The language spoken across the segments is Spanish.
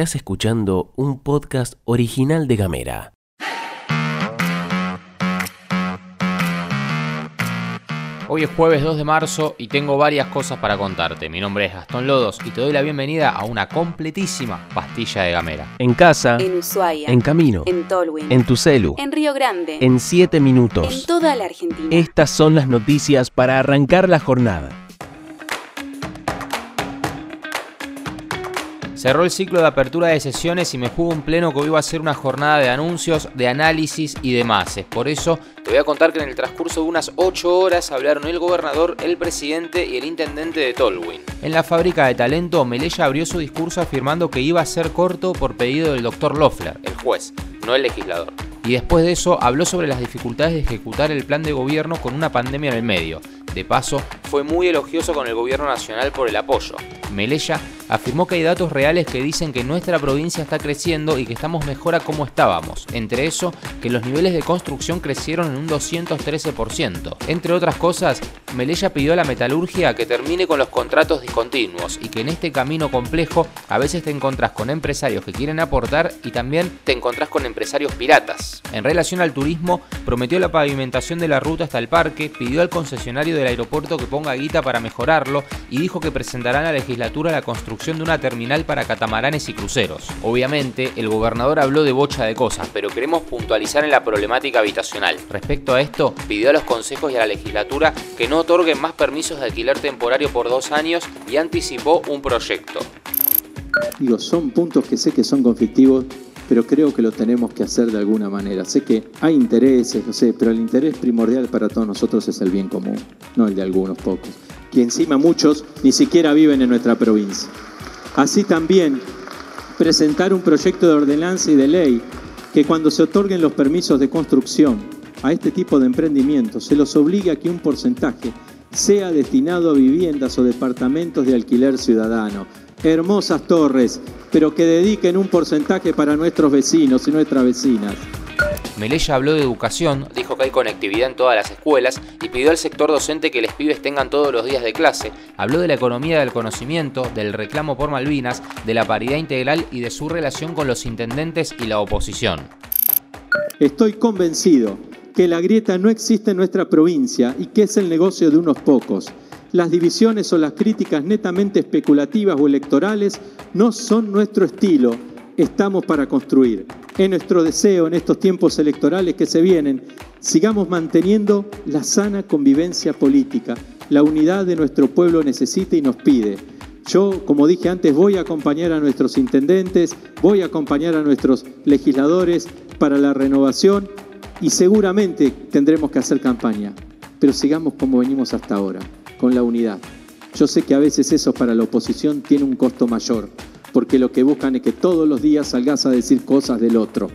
Estás escuchando un podcast original de Gamera. Hoy es jueves 2 de marzo y tengo varias cosas para contarte. Mi nombre es Gastón Lodos y te doy la bienvenida a una completísima pastilla de gamera. En casa, En Ushuaia. en camino, En Tolwyn. en tu celu, En Río Grande. en 7 En minutos. toda la Argentina. Estas son las noticias para arrancar la jornada. Cerró el ciclo de apertura de sesiones y me jugó un pleno que hoy va a ser una jornada de anuncios, de análisis y demás. Por eso te voy a contar que en el transcurso de unas 8 horas hablaron el gobernador, el presidente y el intendente de Tolwyn. En la fábrica de talento, Melella abrió su discurso afirmando que iba a ser corto por pedido del doctor Loeffler, el juez, no el legislador. Y después de eso habló sobre las dificultades de ejecutar el plan de gobierno con una pandemia en el medio. De paso, fue muy elogioso con el gobierno nacional por el apoyo. Melella afirmó que hay datos reales que dicen que nuestra provincia está creciendo y que estamos mejor a como estábamos. Entre eso, que los niveles de construcción crecieron en un 213%. Entre otras cosas, Melella pidió a la metalurgia que termine con los contratos discontinuos y que en este camino complejo a veces te encontrás con empresarios que quieren aportar y también te encontrás con empresarios piratas. En relación al turismo, prometió la pavimentación de la ruta hasta el parque, pidió al concesionario del aeropuerto que ponga guita para mejorarlo y dijo que presentarán a la legislatura la construcción de una terminal para catamaranes y cruceros. Obviamente, el gobernador habló de bocha de cosas, pero queremos puntualizar en la problemática habitacional. Respecto a esto, pidió a los consejos y a la legislatura que no otorguen más permisos de alquiler temporario por dos años y anticipó un proyecto. Digo, son puntos que sé que son conflictivos, pero creo que lo tenemos que hacer de alguna manera. Sé que hay intereses, lo sé, pero el interés primordial para todos nosotros es el bien común, no el de algunos pocos, que encima muchos ni siquiera viven en nuestra provincia. Así también, presentar un proyecto de ordenanza y de ley que cuando se otorguen los permisos de construcción a este tipo de emprendimientos se los obligue a que un porcentaje sea destinado a viviendas o departamentos de alquiler ciudadano. Hermosas torres, pero que dediquen un porcentaje para nuestros vecinos y nuestras vecinas. Melella habló de educación, dijo que hay conectividad en todas las escuelas y pidió al sector docente que los pibes tengan todos los días de clase. Habló de la economía del conocimiento, del reclamo por Malvinas, de la paridad integral y de su relación con los intendentes y la oposición. Estoy convencido que la grieta no existe en nuestra provincia y que es el negocio de unos pocos. Las divisiones o las críticas netamente especulativas o electorales no son nuestro estilo. Estamos para construir. Es nuestro deseo en estos tiempos electorales que se vienen, sigamos manteniendo la sana convivencia política. La unidad de nuestro pueblo necesita y nos pide. Yo, como dije antes, voy a acompañar a nuestros intendentes, voy a acompañar a nuestros legisladores para la renovación y seguramente tendremos que hacer campaña, pero sigamos como venimos hasta ahora, con la unidad. Yo sé que a veces eso para la oposición tiene un costo mayor, porque lo que buscan es que todos los días salgas a decir cosas del otro.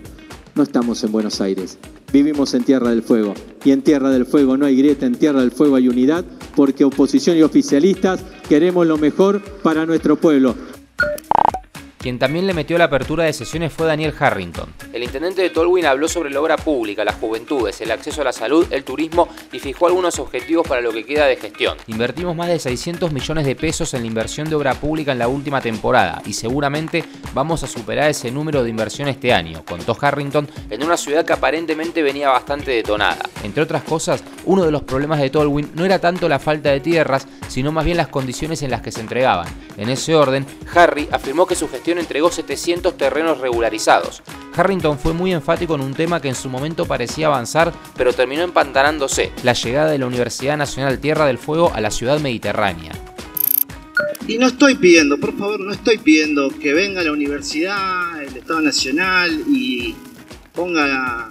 No estamos en Buenos Aires, vivimos en Tierra del Fuego, y en Tierra del Fuego no hay grieta, en Tierra del Fuego hay unidad, porque oposición y oficialistas queremos lo mejor para nuestro pueblo. Quien también le metió la apertura de sesiones fue Daniel Harrington. El intendente de Tolwyn habló sobre la obra pública, las juventudes, el acceso a la salud, el turismo y fijó algunos objetivos para lo que queda de gestión. Invertimos más de 600 millones de pesos en la inversión de obra pública en la última temporada y seguramente vamos a superar ese número de inversión este año, contó Harrington en una ciudad que aparentemente venía bastante detonada. Entre otras cosas, uno de los problemas de Tolwyn no era tanto la falta de tierras, sino más bien las condiciones en las que se entregaban. En ese orden, Harry afirmó que su gestión entregó 700 terrenos regularizados. Harrington fue muy enfático en un tema que en su momento parecía avanzar, pero terminó empantanándose, la llegada de la Universidad Nacional Tierra del Fuego a la ciudad mediterránea. Y no estoy pidiendo, por favor, no estoy pidiendo que venga la universidad, el Estado Nacional y ponga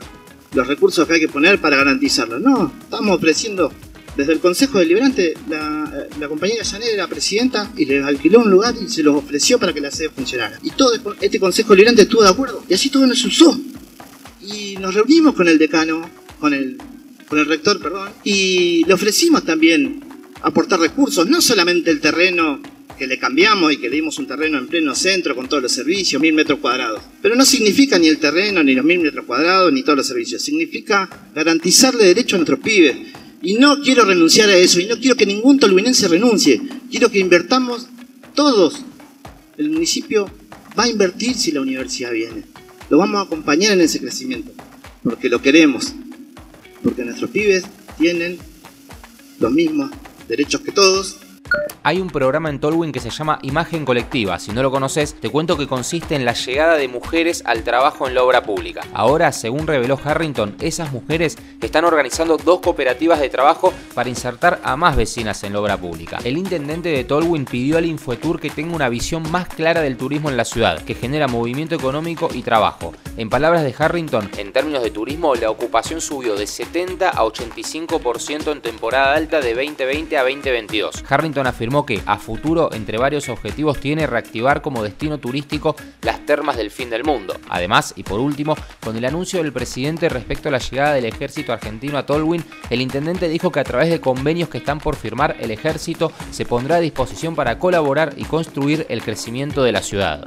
los recursos que hay que poner para garantizarlo. No, estamos ofreciendo desde el Consejo Deliberante, la, compañera Janet era presidenta y le alquiló un lugar y se los ofreció para que la sede funcionara. Y todo este Consejo Deliberante estuvo de acuerdo y así todo nos usó. Y nos reunimos con el decano, con el, con el rector, perdón, y le ofrecimos también aportar recursos, no solamente el terreno que le cambiamos y que le dimos un terreno en pleno centro con todos los servicios, mil metros cuadrados. Pero no significa ni el terreno, ni los mil metros cuadrados, ni todos los servicios. Significa garantizarle derecho a nuestros pibes. Y no quiero renunciar a eso, y no quiero que ningún tolhuinense renuncie. Quiero que invertamos todos, el municipio va a invertir si la universidad viene. Lo vamos a acompañar en ese crecimiento, porque lo queremos, porque nuestros pibes tienen los mismos derechos que todos, hay un programa en Tolwyn que se llama Imagen Colectiva. Si no lo conoces, te cuento que consiste en la llegada de mujeres al trabajo en la obra pública. Ahora, según reveló Harrington, esas mujeres están organizando dos cooperativas de trabajo para insertar a más vecinas en la obra pública. El intendente de Tolwyn pidió al Infotour que tenga una visión más clara del turismo en la ciudad, que genera movimiento económico y trabajo. En palabras de Harrington, en términos de turismo, la ocupación subió de 70 a 85% en temporada alta de 2020 a 2022. Harrington afirmó que a futuro, entre varios objetivos, tiene reactivar como destino turístico las termas del fin del mundo. Además, y por último, con el anuncio del presidente respecto a la llegada del ejército argentino a Tolwyn, el intendente dijo que a través de convenios que están por firmar, el ejército se pondrá a disposición para colaborar y construir el crecimiento de la ciudad.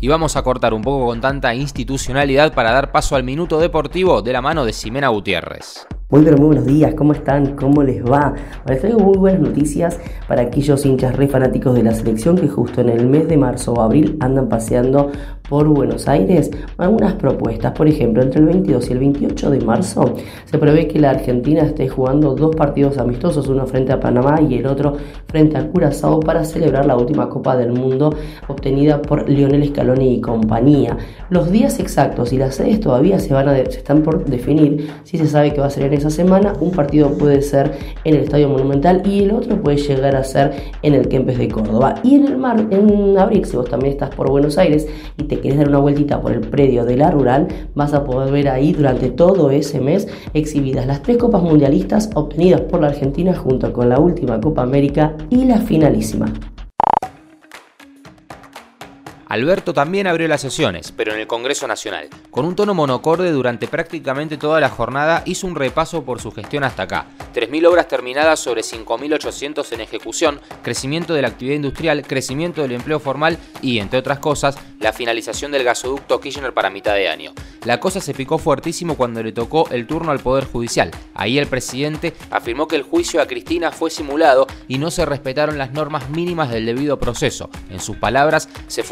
Y vamos a cortar un poco con tanta institucionalidad para dar paso al minuto deportivo de la mano de Ximena Gutiérrez. Muy pero muy buenos días, ¿cómo están? ¿Cómo les va? Les traigo muy buenas noticias para aquellos hinchas re fanáticos de la selección que justo en el mes de marzo o abril andan paseando por Buenos Aires algunas propuestas. Por ejemplo, entre el 22 y el 28 de marzo se prevé que la Argentina esté jugando dos partidos amistosos, uno frente a Panamá y el otro frente a Curazao para celebrar la última Copa del Mundo obtenida por Lionel Scaloni y compañía. Los días exactos y las sedes todavía se van a se están por definir. Si se sabe que va a ser en esa semana, un partido puede ser en el Estadio Monumental y el otro puede llegar a ser en el Kempes de Córdoba. Y en el mar, en abril, si vos también estás por Buenos Aires y te quieres dar una vueltita por el predio de la rural, vas a poder ver ahí durante todo ese mes exhibidas las tres copas mundialistas obtenidas por la Argentina junto con la última Copa América y la finalísima. Alberto también abrió las sesiones, pero en el Congreso Nacional. Con un tono monocorde durante prácticamente toda la jornada hizo un repaso por su gestión hasta acá. 3.000 obras terminadas sobre 5.800 en ejecución, crecimiento de la actividad industrial, crecimiento del empleo formal y, entre otras cosas, la finalización del gasoducto Kirchner para mitad de año. La cosa se picó fuertísimo cuando le tocó el turno al Poder Judicial. Ahí el presidente afirmó que el juicio a Cristina fue simulado y no se respetaron las normas mínimas del debido proceso. En sus palabras, se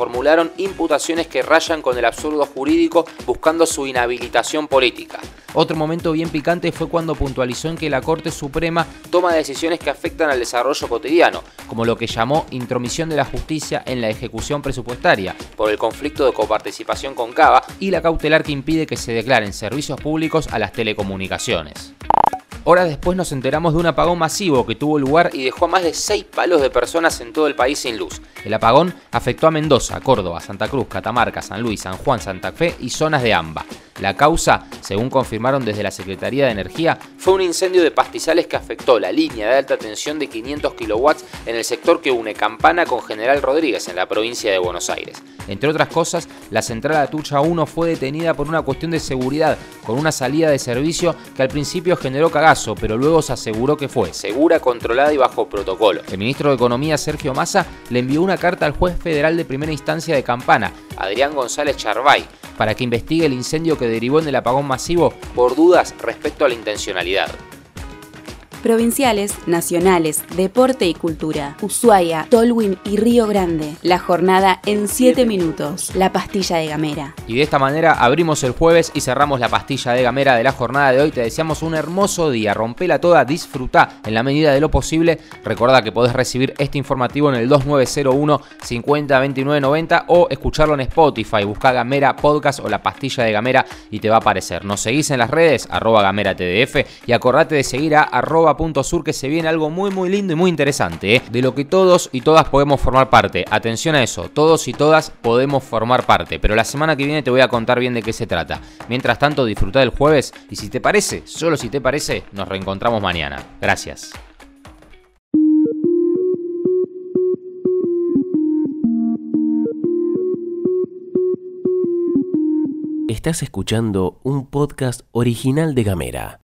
imputaciones que rayan con el absurdo jurídico buscando su inhabilitación política. Otro momento bien picante fue cuando puntualizó en que la Corte Suprema toma decisiones que afectan al desarrollo cotidiano, como lo que llamó intromisión de la justicia en la ejecución presupuestaria, por el conflicto de coparticipación con Cava y la cautelar que impide que se declaren servicios públicos a las telecomunicaciones. Horas después nos enteramos de un apagón masivo que tuvo lugar y dejó a más de 6 palos de personas en todo el país sin luz. El apagón afectó a Mendoza, Córdoba, Santa Cruz, Catamarca, San Luis, San Juan, Santa Fe y zonas de AMBA. La causa, según confirmaron desde la Secretaría de Energía, fue un incendio de pastizales que afectó la línea de alta tensión de 500 kilowatts en el sector que une Campana con General Rodríguez en la provincia de Buenos Aires. Entre otras cosas, la central Atucha 1 fue detenida por una cuestión de seguridad, con una salida de servicio que al principio generó cagazo, pero luego se aseguró que fue segura, controlada y bajo protocolo. El ministro de Economía, Sergio Massa, le envió una carta al juez federal de primera instancia de Campana, Adrián González Charbay, para que investigue el incendio que derivó en el apagón masivo por dudas respecto a la intencionalidad provinciales, nacionales, deporte y cultura. Ushuaia, Tolwyn y Río Grande. La jornada en 7 minutos. La pastilla de Gamera. Y de esta manera abrimos el jueves y cerramos la pastilla de Gamera de la jornada de hoy. Te deseamos un hermoso día. Rompela toda, disfruta en la medida de lo posible. Recuerda que podés recibir este informativo en el 2901 50 29 90 o escucharlo en Spotify. Busca Gamera Podcast o la pastilla de Gamera y te va a aparecer. Nos seguís en las redes, arroba Gamera TDF y acordate de seguir a arroba Punto Sur que se viene algo muy muy lindo y muy interesante, ¿eh? de lo que todos y todas podemos formar parte. Atención a eso, todos y todas podemos formar parte, pero la semana que viene te voy a contar bien de qué se trata. Mientras tanto, disfruta del jueves y si te parece, solo si te parece, nos reencontramos mañana. Gracias. Estás escuchando un podcast original de Gamera.